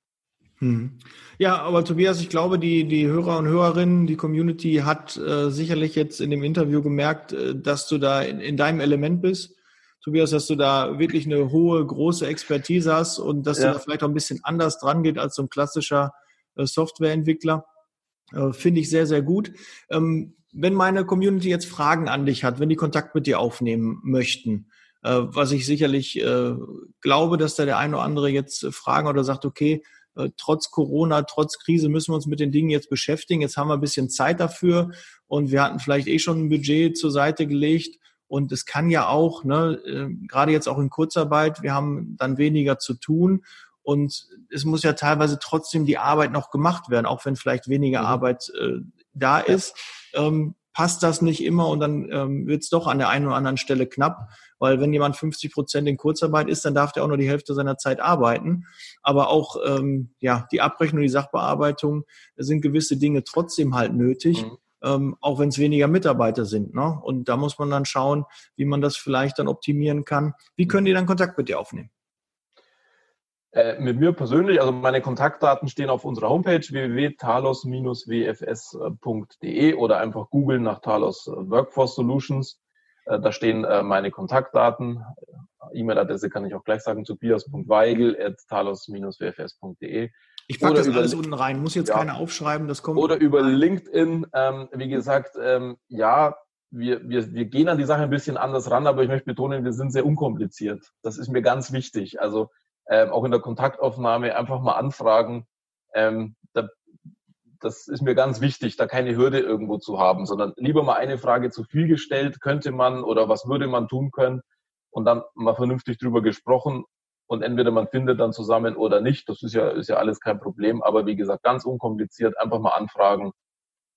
Hm. Ja, aber Tobias, ich glaube, die, die Hörer und Hörerinnen, die Community hat äh, sicherlich jetzt in dem Interview gemerkt, äh, dass du da in, in, deinem Element bist. Tobias, dass du da wirklich eine hohe, große Expertise hast und dass ja. du da vielleicht auch ein bisschen anders dran geht als so ein klassischer äh, Softwareentwickler. Äh, Finde ich sehr, sehr gut. Ähm, wenn meine Community jetzt Fragen an dich hat, wenn die Kontakt mit dir aufnehmen möchten, was ich sicherlich äh, glaube, dass da der eine oder andere jetzt fragen oder sagt, okay, äh, trotz Corona, trotz Krise müssen wir uns mit den Dingen jetzt beschäftigen. Jetzt haben wir ein bisschen Zeit dafür und wir hatten vielleicht eh schon ein Budget zur Seite gelegt. Und es kann ja auch, ne, äh, gerade jetzt auch in Kurzarbeit, wir haben dann weniger zu tun. Und es muss ja teilweise trotzdem die Arbeit noch gemacht werden, auch wenn vielleicht weniger mhm. Arbeit äh, da ist. Ähm, passt das nicht immer und dann ähm, wird es doch an der einen oder anderen Stelle knapp, weil wenn jemand 50 Prozent in Kurzarbeit ist, dann darf der auch nur die Hälfte seiner Zeit arbeiten. Aber auch ähm, ja die Abrechnung, die Sachbearbeitung sind gewisse Dinge trotzdem halt nötig. Mhm. Ähm, auch wenn es weniger Mitarbeiter sind. Ne? Und da muss man dann schauen, wie man das vielleicht dann optimieren kann. Wie können die dann Kontakt mit dir aufnehmen? Äh, mit mir persönlich, also meine Kontaktdaten stehen auf unserer Homepage www.talos-wfs.de oder einfach googeln nach Talos Workforce Solutions. Äh, da stehen äh, meine Kontaktdaten. E-Mail-Adresse kann ich auch gleich sagen, tobias.weigel.talos-wfs.de. Ich packe das alles unten rein, muss jetzt ja, keiner aufschreiben, das kommt. Oder über LinkedIn, ähm, wie gesagt, ähm, ja, wir, wir, wir gehen an die Sache ein bisschen anders ran, aber ich möchte betonen, wir sind sehr unkompliziert. Das ist mir ganz wichtig. Also ähm, auch in der Kontaktaufnahme einfach mal anfragen. Ähm, da, das ist mir ganz wichtig, da keine Hürde irgendwo zu haben, sondern lieber mal eine Frage zu viel gestellt, könnte man oder was würde man tun können und dann mal vernünftig drüber gesprochen und entweder man findet dann zusammen oder nicht. Das ist ja, ist ja alles kein Problem, aber wie gesagt, ganz unkompliziert, einfach mal anfragen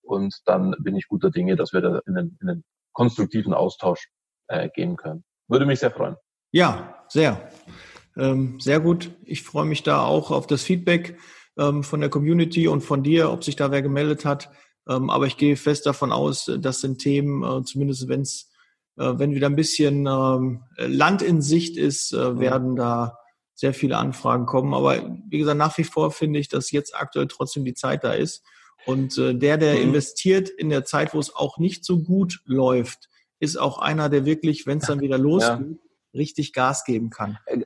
und dann bin ich guter Dinge, dass wir da in einen, in einen konstruktiven Austausch äh, gehen können. Würde mich sehr freuen. Ja, sehr. Ähm, sehr gut. Ich freue mich da auch auf das Feedback ähm, von der Community und von dir, ob sich da wer gemeldet hat. Ähm, aber ich gehe fest davon aus, das sind Themen, äh, zumindest wenn's, äh, wenn wieder ein bisschen ähm, Land in Sicht ist, äh, werden da sehr viele Anfragen kommen. Aber wie gesagt, nach wie vor finde ich, dass jetzt aktuell trotzdem die Zeit da ist. Und äh, der, der mhm. investiert in der Zeit, wo es auch nicht so gut läuft, ist auch einer, der wirklich, wenn es dann wieder losgeht, ja richtig Gas geben kann. Äh,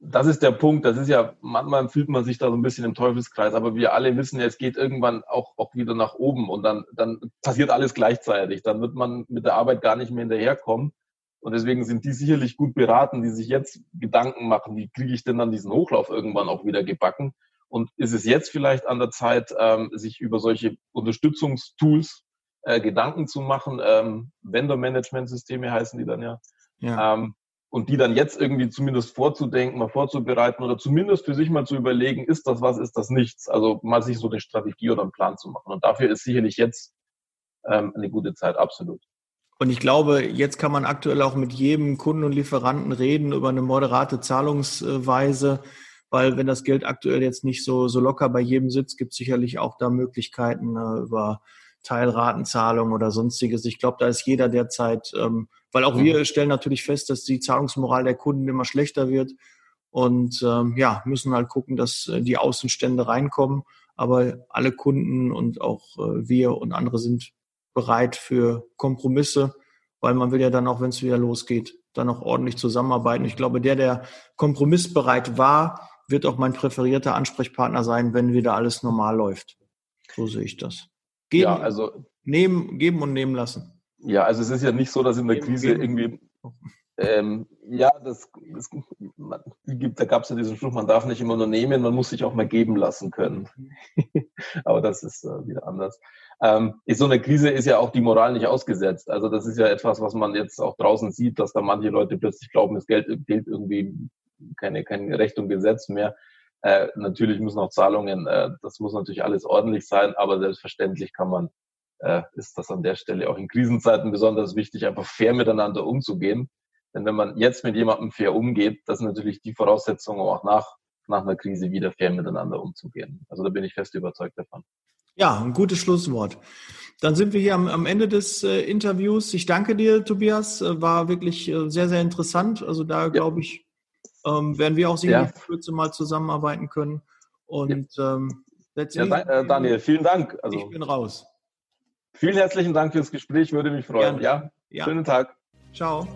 das ist der Punkt. Das ist ja, manchmal fühlt man sich da so ein bisschen im Teufelskreis, aber wir alle wissen ja, es geht irgendwann auch, auch wieder nach oben und dann, dann passiert alles gleichzeitig. Dann wird man mit der Arbeit gar nicht mehr hinterherkommen. Und deswegen sind die sicherlich gut beraten, die sich jetzt Gedanken machen, wie kriege ich denn dann diesen Hochlauf irgendwann auch wieder gebacken? Und ist es jetzt vielleicht an der Zeit, ähm, sich über solche Unterstützungstools äh, Gedanken zu machen? Ähm, Vendor-Management-Systeme heißen die dann ja. ja. Ähm, und die dann jetzt irgendwie zumindest vorzudenken, mal vorzubereiten oder zumindest für sich mal zu überlegen, ist das was, ist das nichts? Also mal sich so eine Strategie oder einen Plan zu machen. Und dafür ist sicherlich jetzt ähm, eine gute Zeit, absolut. Und ich glaube, jetzt kann man aktuell auch mit jedem Kunden und Lieferanten reden über eine moderate Zahlungsweise, weil wenn das Geld aktuell jetzt nicht so, so locker bei jedem sitzt, gibt es sicherlich auch da Möglichkeiten äh, über Teilratenzahlung oder sonstiges. Ich glaube, da ist jeder derzeit, ähm, weil auch mhm. wir stellen natürlich fest, dass die Zahlungsmoral der Kunden immer schlechter wird und ähm, ja, müssen halt gucken, dass äh, die Außenstände reinkommen. Aber alle Kunden und auch äh, wir und andere sind bereit für Kompromisse, weil man will ja dann auch, wenn es wieder losgeht, dann auch ordentlich zusammenarbeiten. Ich glaube, der, der kompromissbereit war, wird auch mein präferierter Ansprechpartner sein, wenn wieder alles normal läuft. So sehe ich das. Geben, ja, also, nehmen, geben und nehmen lassen. Ja, also es ist ja nicht so, dass in der geben, Krise geben. irgendwie ähm, ja, das, das man, da gab es ja diesen Spruch, man darf nicht immer nur nehmen, man muss sich auch mal geben lassen können. Aber das ist äh, wieder anders. Ähm, so eine Krise ist ja auch die Moral nicht ausgesetzt. Also das ist ja etwas, was man jetzt auch draußen sieht, dass da manche Leute plötzlich glauben, es Geld gilt irgendwie keine, kein Recht und Gesetz mehr. Äh, natürlich müssen auch Zahlungen, äh, das muss natürlich alles ordentlich sein, aber selbstverständlich kann man, äh, ist das an der Stelle auch in Krisenzeiten besonders wichtig, einfach fair miteinander umzugehen. Denn wenn man jetzt mit jemandem fair umgeht, das ist natürlich die Voraussetzung, um auch nach nach einer Krise wieder fair miteinander umzugehen. Also da bin ich fest überzeugt davon. Ja, ein gutes Schlusswort. Dann sind wir hier am, am Ende des äh, Interviews. Ich danke dir, Tobias. Äh, war wirklich äh, sehr, sehr interessant. Also da glaube ich, ähm, werden wir auch sicherlich ja. Kürze mal zusammenarbeiten können. Und ja. ähm, ja, äh, Daniel, vielen Dank. Also, ich bin raus. Vielen herzlichen Dank fürs Gespräch, würde mich freuen. Ja? ja, schönen Tag. Ciao.